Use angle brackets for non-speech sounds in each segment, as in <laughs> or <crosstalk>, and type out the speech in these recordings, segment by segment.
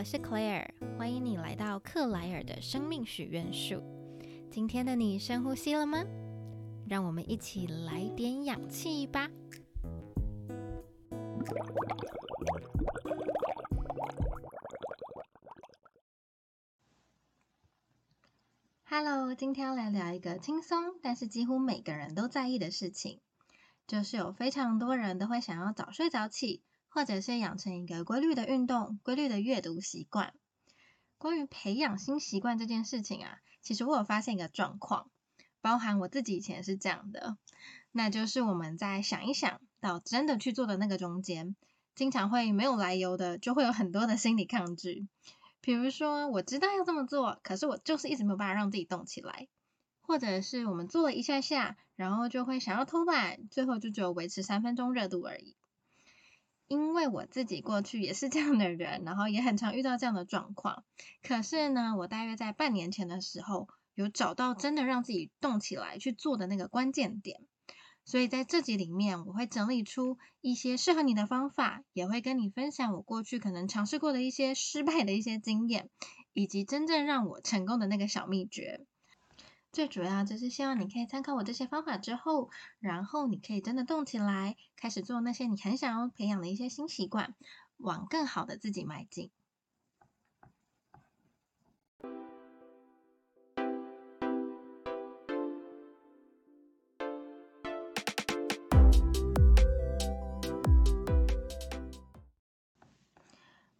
我是 Claire，欢迎你来到克莱尔的生命许愿树。今天的你深呼吸了吗？让我们一起来点氧气吧。Hello，今天来聊一个轻松，但是几乎每个人都在意的事情，就是有非常多人都会想要早睡早起。或者是养成一个规律的运动、规律的阅读习惯。关于培养新习惯这件事情啊，其实我有发现一个状况，包含我自己以前是这样的，那就是我们在想一想到真的去做的那个中间，经常会没有来由的就会有很多的心理抗拒。比如说，我知道要这么做，可是我就是一直没有办法让自己动起来，或者是我们做了一下下，然后就会想要偷懒，最后就只有维持三分钟热度而已。因为我自己过去也是这样的人，然后也很常遇到这样的状况。可是呢，我大约在半年前的时候，有找到真的让自己动起来去做的那个关键点。所以在这集里面，我会整理出一些适合你的方法，也会跟你分享我过去可能尝试过的一些失败的一些经验，以及真正让我成功的那个小秘诀。最主要就是希望你可以参考我这些方法之后，然后你可以真的动起来，开始做那些你很想要培养的一些新习惯，往更好的自己迈进。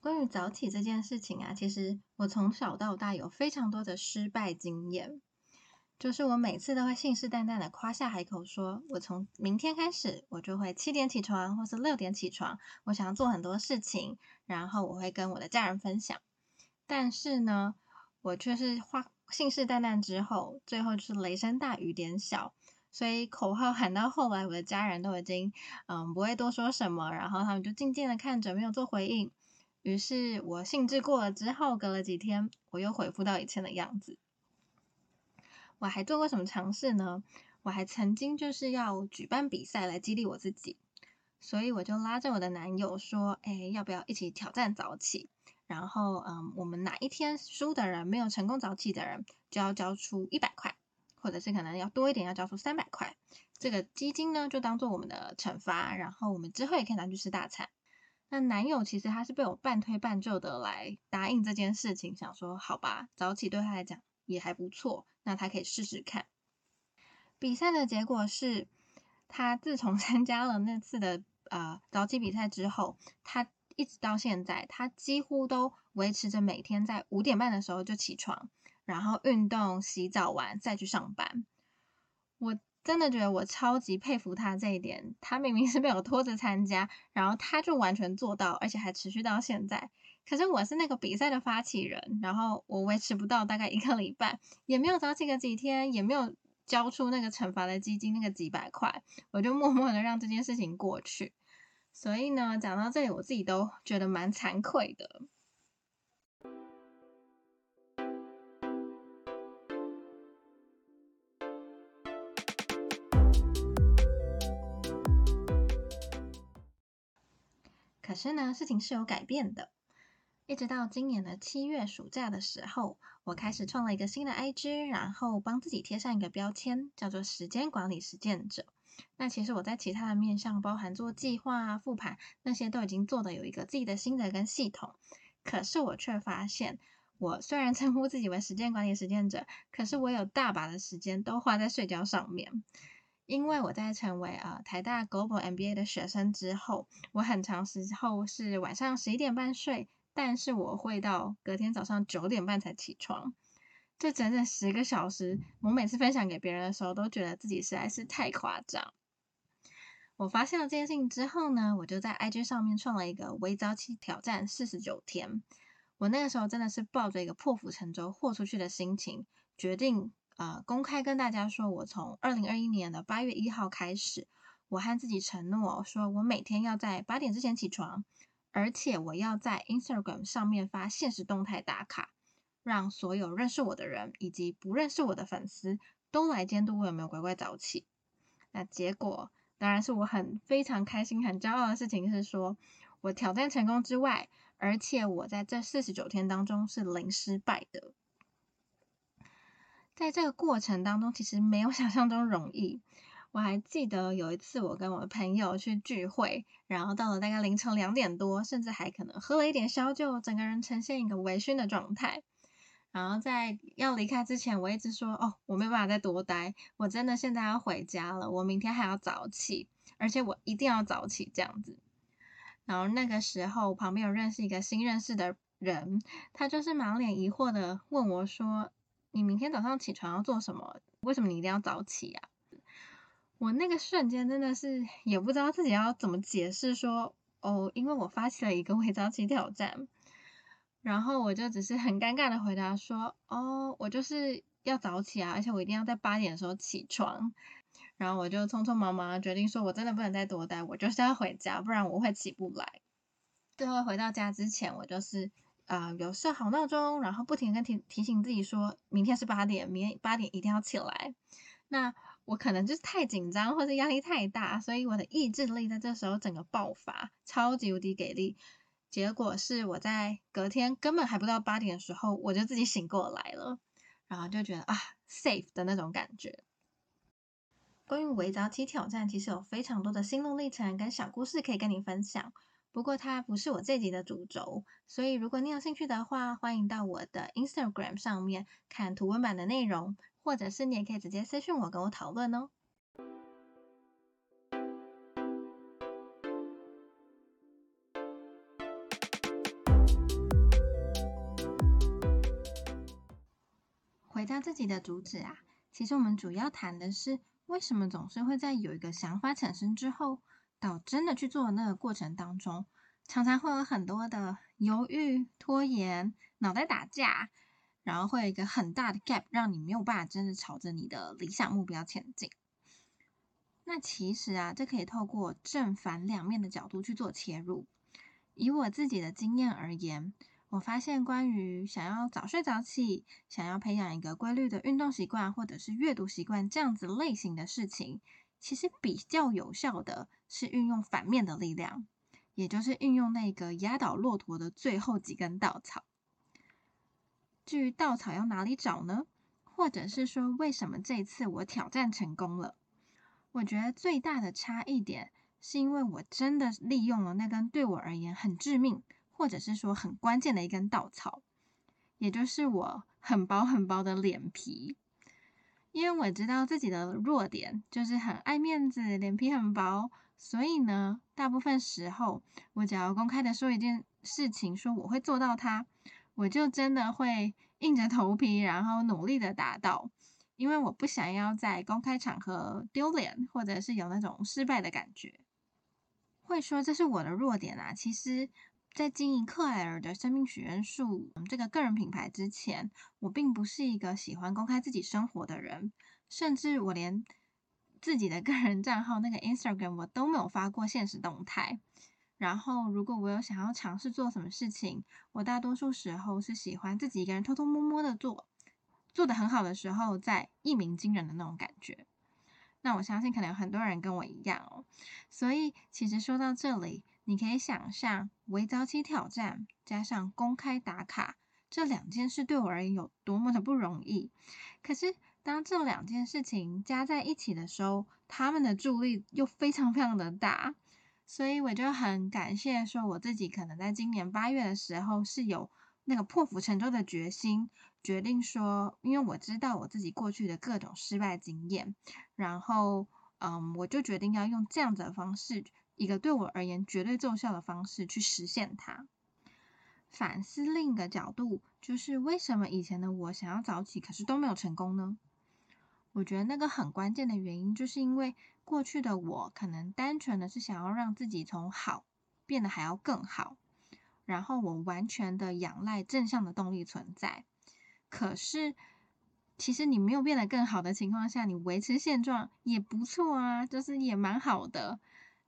关于早起这件事情啊，其实我从小到大有非常多的失败经验。就是我每次都会信誓旦旦的夸下海口，说我从明天开始，我就会七点起床，或是六点起床，我想要做很多事情，然后我会跟我的家人分享。但是呢，我却是话信誓旦旦之后，最后就是雷声大雨点小，所以口号喊到后来，我的家人都已经嗯不会多说什么，然后他们就静静的看着，没有做回应。于是我兴致过了之后，隔了几天，我又恢复到以前的样子。我还做过什么尝试呢？我还曾经就是要举办比赛来激励我自己，所以我就拉着我的男友说：“哎，要不要一起挑战早起？然后，嗯，我们哪一天输的人没有成功早起的人，就要交出一百块，或者是可能要多一点，要交出三百块。这个基金呢，就当做我们的惩罚，然后我们之后也可以拿去吃大餐。那男友其实他是被我半推半就的来答应这件事情，想说好吧，早起对他来讲。”也还不错，那他可以试试看。比赛的结果是，他自从 <laughs> 参加了那次的呃早起比赛之后，他一直到现在，他几乎都维持着每天在五点半的时候就起床，然后运动、洗澡完再去上班。我真的觉得我超级佩服他这一点，他明明是被我拖着参加，然后他就完全做到，而且还持续到现在。可是我是那个比赛的发起人，然后我维持不到大概一个礼拜，也没有早起个几天，也没有交出那个惩罚的基金那个几百块，我就默默的让这件事情过去。所以呢，讲到这里，我自己都觉得蛮惭愧的。可是呢，事情是有改变的。一直到今年的七月暑假的时候，我开始创了一个新的 IG，然后帮自己贴上一个标签，叫做时间管理实践者。那其实我在其他的面向，包含做计划啊、复盘那些，都已经做的有一个自己的心得跟系统。可是我却发现，我虽然称呼自己为时间管理实践者，可是我有大把的时间都花在睡觉上面。因为我在成为呃台大 Global MBA 的学生之后，我很长时候是晚上十一点半睡。但是我会到隔天早上九点半才起床，这整整十个小时。我每次分享给别人的时候，都觉得自己实在是太夸张。我发现了这件事情之后呢，我就在 IG 上面创了一个微早起挑战四十九天。我那个时候真的是抱着一个破釜沉舟、豁出去的心情，决定啊公开跟大家说，我从二零二一年的八月一号开始，我和自己承诺，说我每天要在八点之前起床。而且我要在 Instagram 上面发现实动态打卡，让所有认识我的人以及不认识我的粉丝都来监督我有没有乖乖早起。那结果当然是我很非常开心、很骄傲的事情是说，我挑战成功之外，而且我在这四十九天当中是零失败的。在这个过程当中，其实没有 <laughs> 想象中容易。我还记得有一次，我跟我的朋友去聚会，然后到了大概凌晨两点多，甚至还可能喝了一点小酒，整个人呈现一个微醺的状态。然后在要离开之前，我一直说：“哦，我没办法再多待，我真的现在要回家了，我明天还要早起，而且我一定要早起这样子。”然后那个时候，旁边有认识一个新认识的人，他就是满脸疑惑的问我说。你明天早上起床要做什么？为什么你一定要早起呀？我那个瞬间真的是也不知道自己要怎么解释，说哦，因为我发起了一个微早起挑战，然后我就只是很尴尬的回答说，哦，我就是要早起啊，而且我一定要在八点的时候起床，然后我就匆匆忙忙决定说，我真的不能再多待，我就是要回家，不然我会起不来。最后回到家之前，我就是。啊，有设好闹钟，然后不停跟提提醒自己说，明天是八点，明天八点一定要起来。那我可能就是太紧张，或者压力太大，所以我的意志力在这时候整个爆发，超级无敌给力。结果是我在隔天根本还不到八点的时候，我就自己醒过来了，然后就觉得啊，safe 的那种感觉。关于围早起挑战，其实有非常多的心路历程跟小故事可以跟你分享。不过它不是我这集的主轴，所以如果你有兴趣的话，欢迎到我的 Instagram 上面看图文版的内容，或者是你也可以直接私信我跟我讨论哦。回到自己的主旨啊，其实我们主要谈的是为什么总是会在有一个想法产生之后。到真的去做的那个过程当中，常常会有很多的犹豫、拖延、脑袋打架，然后会有一个很大的 gap，让你没有办法真的朝着你的理想目标前进。那其实啊，这可以透过正反两面的角度去做切入。以我自己的经验而言，我发现关于想要早睡早起、想要培养一个规律的运动习惯或者是阅读习惯这样子类型的事情。其实比较有效的是运用反面的力量，也就是运用那个压倒骆驼的最后几根稻草。至于稻草要哪里找呢？或者是说，为什么这次我挑战成功了？我觉得最大的差异点，是因为我真的利用了那根对我而言很致命，或者是说很关键的一根稻草，也就是我很薄很薄的脸皮。因为我知道自己的弱点就是很爱面子，脸皮很薄，所以呢，大部分时候我只要公开的说一件事情，说我会做到它，我就真的会硬着头皮，然后努力的达到，因为我不想要在公开场合丢脸，或者是有那种失败的感觉。会说这是我的弱点啊，其实。在经营克莱尔的生命许愿树这个个人品牌之前，我并不是一个喜欢公开自己生活的人，甚至我连自己的个人账号那个 Instagram 我都没有发过现实动态。然后，如果我有想要尝试做什么事情，我大多数时候是喜欢自己一个人偷偷摸摸的做，做的很好的时候再一鸣惊人的那种感觉。那我相信可能有很多人跟我一样哦。所以，其实说到这里。你可以想象，微早起挑战加上公开打卡这两件事对我而言有多么的不容易。可是，当这两件事情加在一起的时候，他们的助力又非常非常的大。所以，我就很感谢说，我自己可能在今年八月的时候是有那个破釜沉舟的决心，决定说，因为我知道我自己过去的各种失败经验，然后，嗯，我就决定要用这样子的方式。一个对我而言绝对奏效的方式去实现它。反思另一个角度，就是为什么以前的我想要早起，可是都没有成功呢？我觉得那个很关键的原因，就是因为过去的我可能单纯的是想要让自己从好变得还要更好，然后我完全的仰赖正向的动力存在。可是，其实你没有变得更好的情况下，你维持现状也不错啊，就是也蛮好的。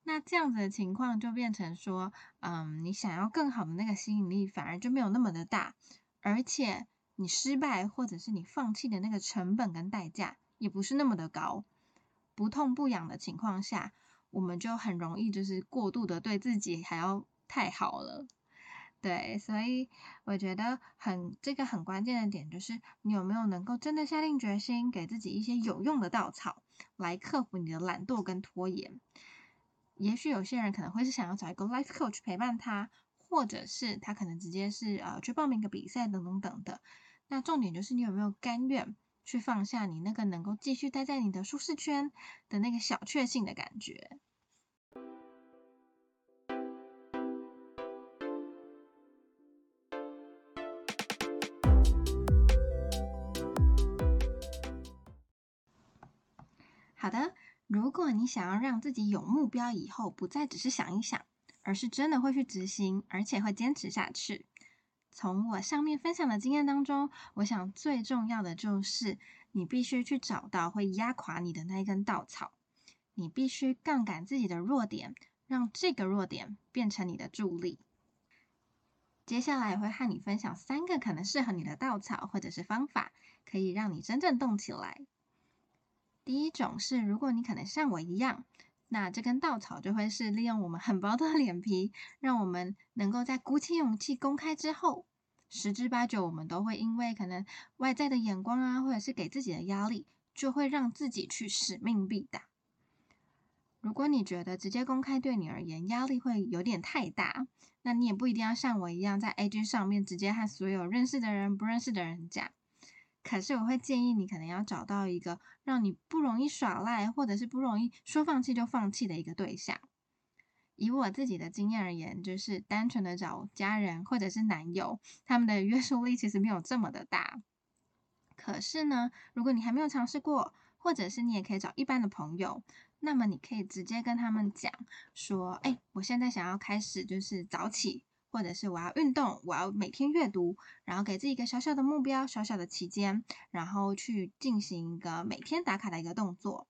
那这样子的情况就变成说，嗯，你想要更好的那个吸引力反而就没有那么的大，而且你失败或者是你放弃的那个成本跟代价也不是那么的高，不痛不痒的情况下，我们就很容易就是过度的对自己还要太好了。对，所以我觉得很这个很关键的点就是，你有没有能够真的下定决心，给自己一些有用的稻草，来克服你的懒惰跟拖延。也许有些人可能会是想要找一个 life coach 陪伴他，或者是他可能直接是呃去报名个比赛等等等的。那重点就是你有没有甘愿去放下你那个能够继续待在你的舒适圈的那个小确幸的感觉。好的，如果你想要让自己有目标，以后不再只是想一想，而是真的会去执行，而且会坚持下去。从我上面分享的经验当中，我想最重要的就是你必须去找到会压垮你的那一根稻草，你必须杠杆自己的弱点，让这个弱点变成你的助力。接下来会和你分享三个可能适合你的稻草或者是方法，可以让你真正动起来。第一种是，如果你可能像我一样，那这根稻草就会是利用我们很薄的 <laughs> 脸皮，让我们能够在鼓起勇气公开之后，十之八九我们都会因为可能外在的眼光啊，或者是给自己的压力，就会让自己去使命必达。如果你觉得直接公开对你而言压力会有点太大，那你也不一定要像我一样在 IG 上面直接和所有认识的人、不认识的人讲。可是我会建议你，可能要找到一个让你不容易耍赖，或者是不容易说放弃就放弃的一个对象。以我自己的经验而言，就是单纯的找家人或者是男友，他们的约束力其实没有这么的大。可是呢，如果你还没有尝试过，或者是你也可以找一般的朋友，那么你可以直接跟他们讲说：“哎，我现在想要开始，就是早起。”或者是我要运动，我要每天阅读，然后给自己一个小小的目标、小小的期间，然后去进行一个每天打卡的一个动作。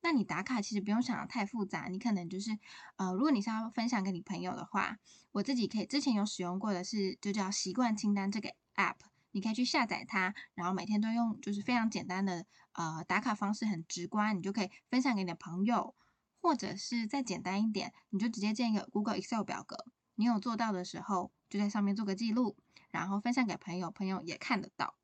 那你打卡其实不用想的太复杂，你可能就是呃，如果你是要分享给你朋友的话，我自己可以之前有使用过的是就叫习惯清单这个 app，你可以去下载它，然后每天都用就是非常简单的呃打卡方式，很直观，你就可以分享给你的朋友，或者是再简单一点，你就直接建一个 Google Excel 表格。你有做到的时候，就在上面做个记录，然后分享给朋友，朋友也看得到。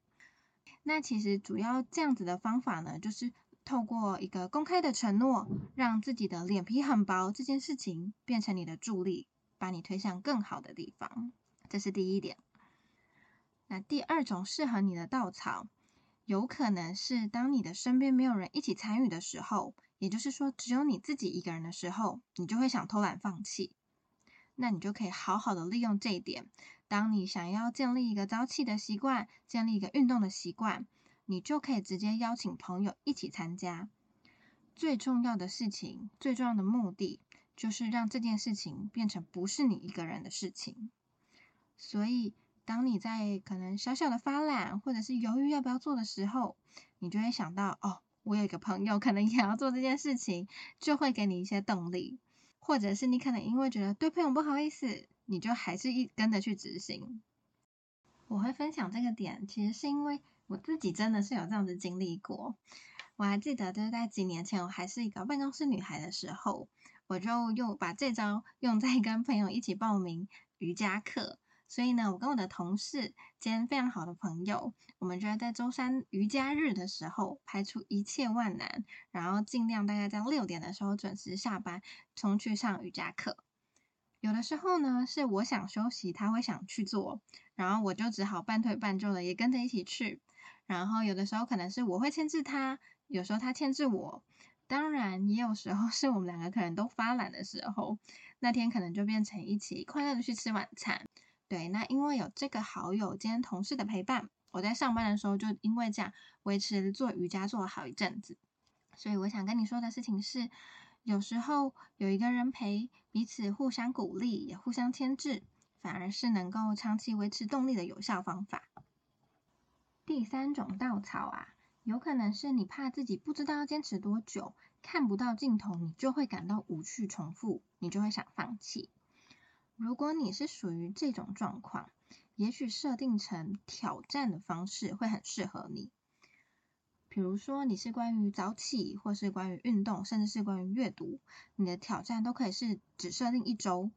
那其实主要这样子的方法呢，就是透过一个公开的承诺，让自己的脸皮很薄这件事情变成你的助力，把你推向更好的地方。这是第一点。那第二种适合你的稻草，有可能是当你的身边没有人一起参与的时候，也就是说只有你自己一个人的时候，你就会想偷懒放弃。那你就可以好好的利用这一点。当你想要建立一个早起的习惯，建立一个运动的习惯，你就可以直接邀请朋友一起参加。最重要的事情，最重要的目的，就是让这件事情变成不是你一个人的事情。所以，当你在可能小小的发懒，或者是犹豫要不要做的时候，你就会想到，哦，我有一个朋友可能也要做这件事情，就会给你一些动力。或者是你可能因为觉得对朋友不好意思，你就还是一跟着去执行。我会分享这个点，其实是因为我自己真的是有这样子经历过。我还记得就是在几年前，我还是一个办公室女孩的时候，我就用把这招用在跟朋友一起报名瑜伽课。所以呢，我跟我的同事兼非常好的朋友，我们就要在周三瑜伽日的时候排除一切万难，然后尽量大概在六点的时候准时下班，冲去上瑜伽课。有的时候呢，是我想休息，他会想去做，然后我就只好半推半就的也跟着一起去。然后有的时候可能是我会牵制他，有时候他牵制我。当然，也有时候是我们两个可能都发懒的时候，那天可能就变成一起快乐的去吃晚餐。对，那因为有这个好友兼同事的陪伴，我在上班的时候就因为这样维持做瑜伽做了好一阵子。所以我想跟你说的事情是，有时候有一个人陪，彼此互相鼓励，也互相牵制，反而是能够长期维持动力的有效方法。第三种稻草啊，有可能是你怕自己不知道要坚持多久，看不到尽头，你就会感到无趣重复，你就会想放弃。如果你是属于这种状况，也许设定成挑战的方式会很适合你。比如说，你是关于早起，或是关于运动，甚至是关于阅读，你的挑战都可以是只设定一周。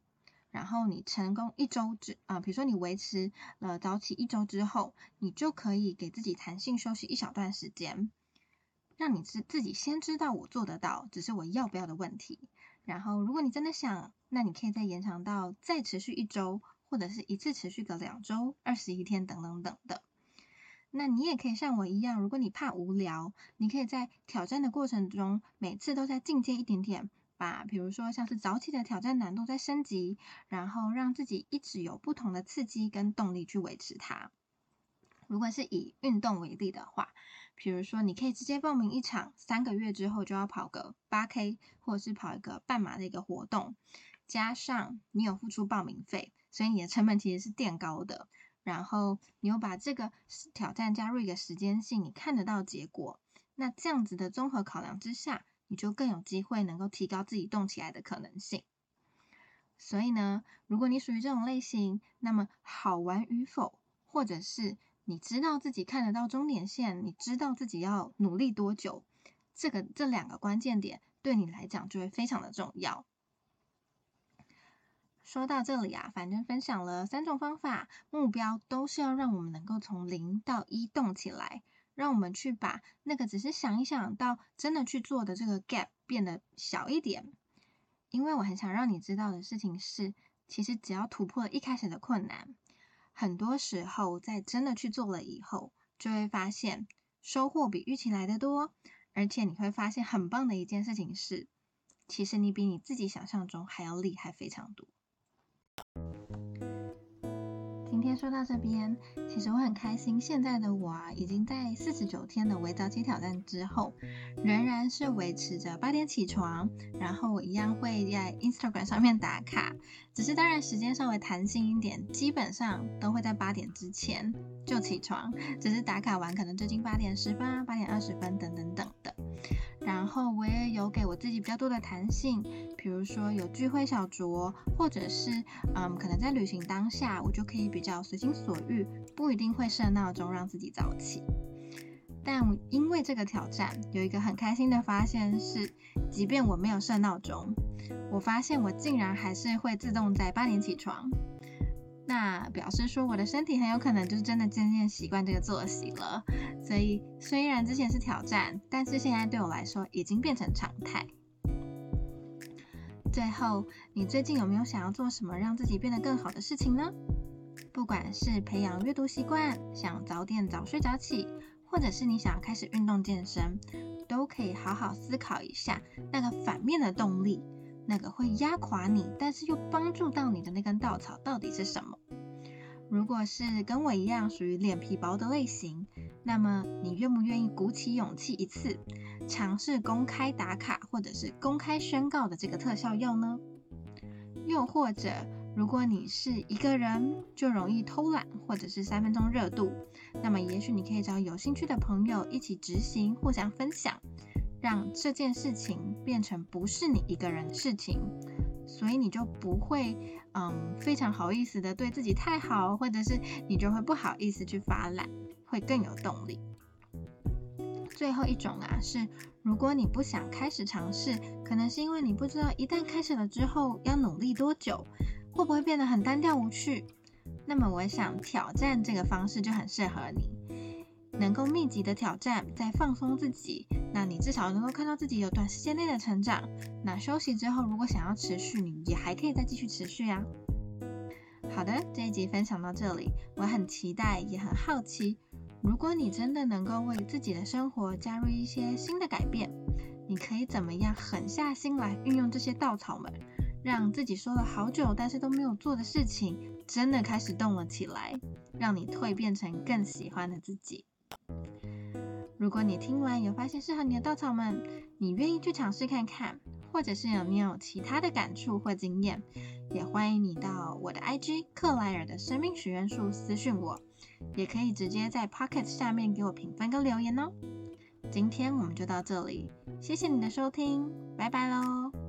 然后你成功一周之啊，比如说你维持了早起一周之后，你就可以给自己弹性休息一小段时间，让你自自己先知道我做得到，只是我要不要的问题。然后如果你真的想，那你可以再延长到再持续一周，或者是一次持续个两周、二十一天等等等的。那你也可以像我一样，如果你怕无聊，你可以在挑战的过程中，每次都在进阶一点点。把，比如说像是早起的挑战难度再升级，然后让自己一直有不同的刺激跟动力去维持它。如果是以运动为例的话，比如说你可以直接报名一场三个月之后就要跑个八 K，或者是跑一个半马的一个活动，加上你有付出报名费，所以你的成本其实是垫高的。然后你又把这个挑战加入一个时间性，你看得到结果，那这样子的综合考量之下。你就更有机会能够提高自己动起来的可能性。所以呢，如果你属于这种类型，那么好玩与否，或者是你知道自己看得到终点线，你知道自己要努力多久，这个这两个关键点对你来讲就会非常的重要。说到这里啊，反正分享了三种方法，目标都是要让我们能够从零到一动起来。让我们去把那个只是想一想到真的去做的这个 gap 变得小一点，因为我很想让你知道的事情是，其实只要突破了一开始的困难，很多时候在真的去做了以后，就会发现收获比预期来的多，而且你会发现很棒的一件事情是，其实你比你自己想象中还要厉害非常多。今天说到这边，其实我很开心。现在的我啊，已经在四十九天的微早起挑战之后，仍然是维持着八点起床，然后我一样会在 Instagram 上面打卡，只是当然时间稍微弹性一点，基本上都会在八点之前就起床，只是打卡完可能最近八点十分、八点二十分等等等的。然后我也有给我自己比较多的弹性，比如说有聚会小酌，或者是嗯，可能在旅行当下，我就可以比较随心所欲，不一定会设闹钟让自己早起。但因为这个挑战，有一个很开心的发现是，即便我没有设闹钟，我发现我竟然还是会自动在八点起床。那表示说，我的身体很有可能就是真的渐渐习惯这个作息了。所以虽然之前是挑战，但是现在对我来说已经变成常态。最后，你最近有没有想要做什么让自己变得更好的事情呢？不管是培养阅读习惯，想早点早睡早起，或者是你想要开始运动健身，都可以好好思考一下那个反面的动力。那个会压垮你，但是又帮助到你的那根稻草到底是什么？如果是跟我一样属于脸皮薄的类型，那么你愿不愿意鼓起勇气一次尝试公开打卡或者是公开宣告的这个特效药呢？又或者，如果你是一个人就容易偷懒或者是三分钟热度，那么也许你可以找有兴趣的朋友一起执行，互相分享。让这件事情变成不是你一个人的事情，所以你就不会嗯非常好意思的对自己太好，或者是你就会不好意思去发懒，会更有动力。最后一种啊是，如果你不想开始尝试，可能是因为你不知道一旦开始了之后要努力多久，会不会变得很单调无趣，那么我想挑战这个方式就很适合你。能够密集的挑战，再放松自己，那你至少能够看到自己有短时间内的成长。那休息之后，如果想要持续，你也还可以再继续持续呀。好的，这一集分享到这里，我很期待，也很好奇，如果你真的能够为自己的生活加入一些新的改变，你可以怎么样狠下心来运用这些稻草们，让自己说了好久但是都没有做的事情，真的开始动了起来，让你蜕变成更喜欢的自己。如果你听完有发现适合你的稻草们，你愿意去尝试看看，或者是有你有其他的感触或经验，也欢迎你到我的 IG 克莱尔的生命许愿树私讯我，也可以直接在 Pocket 下面给我评分跟留言哦。今天我们就到这里，谢谢你的收听，拜拜喽。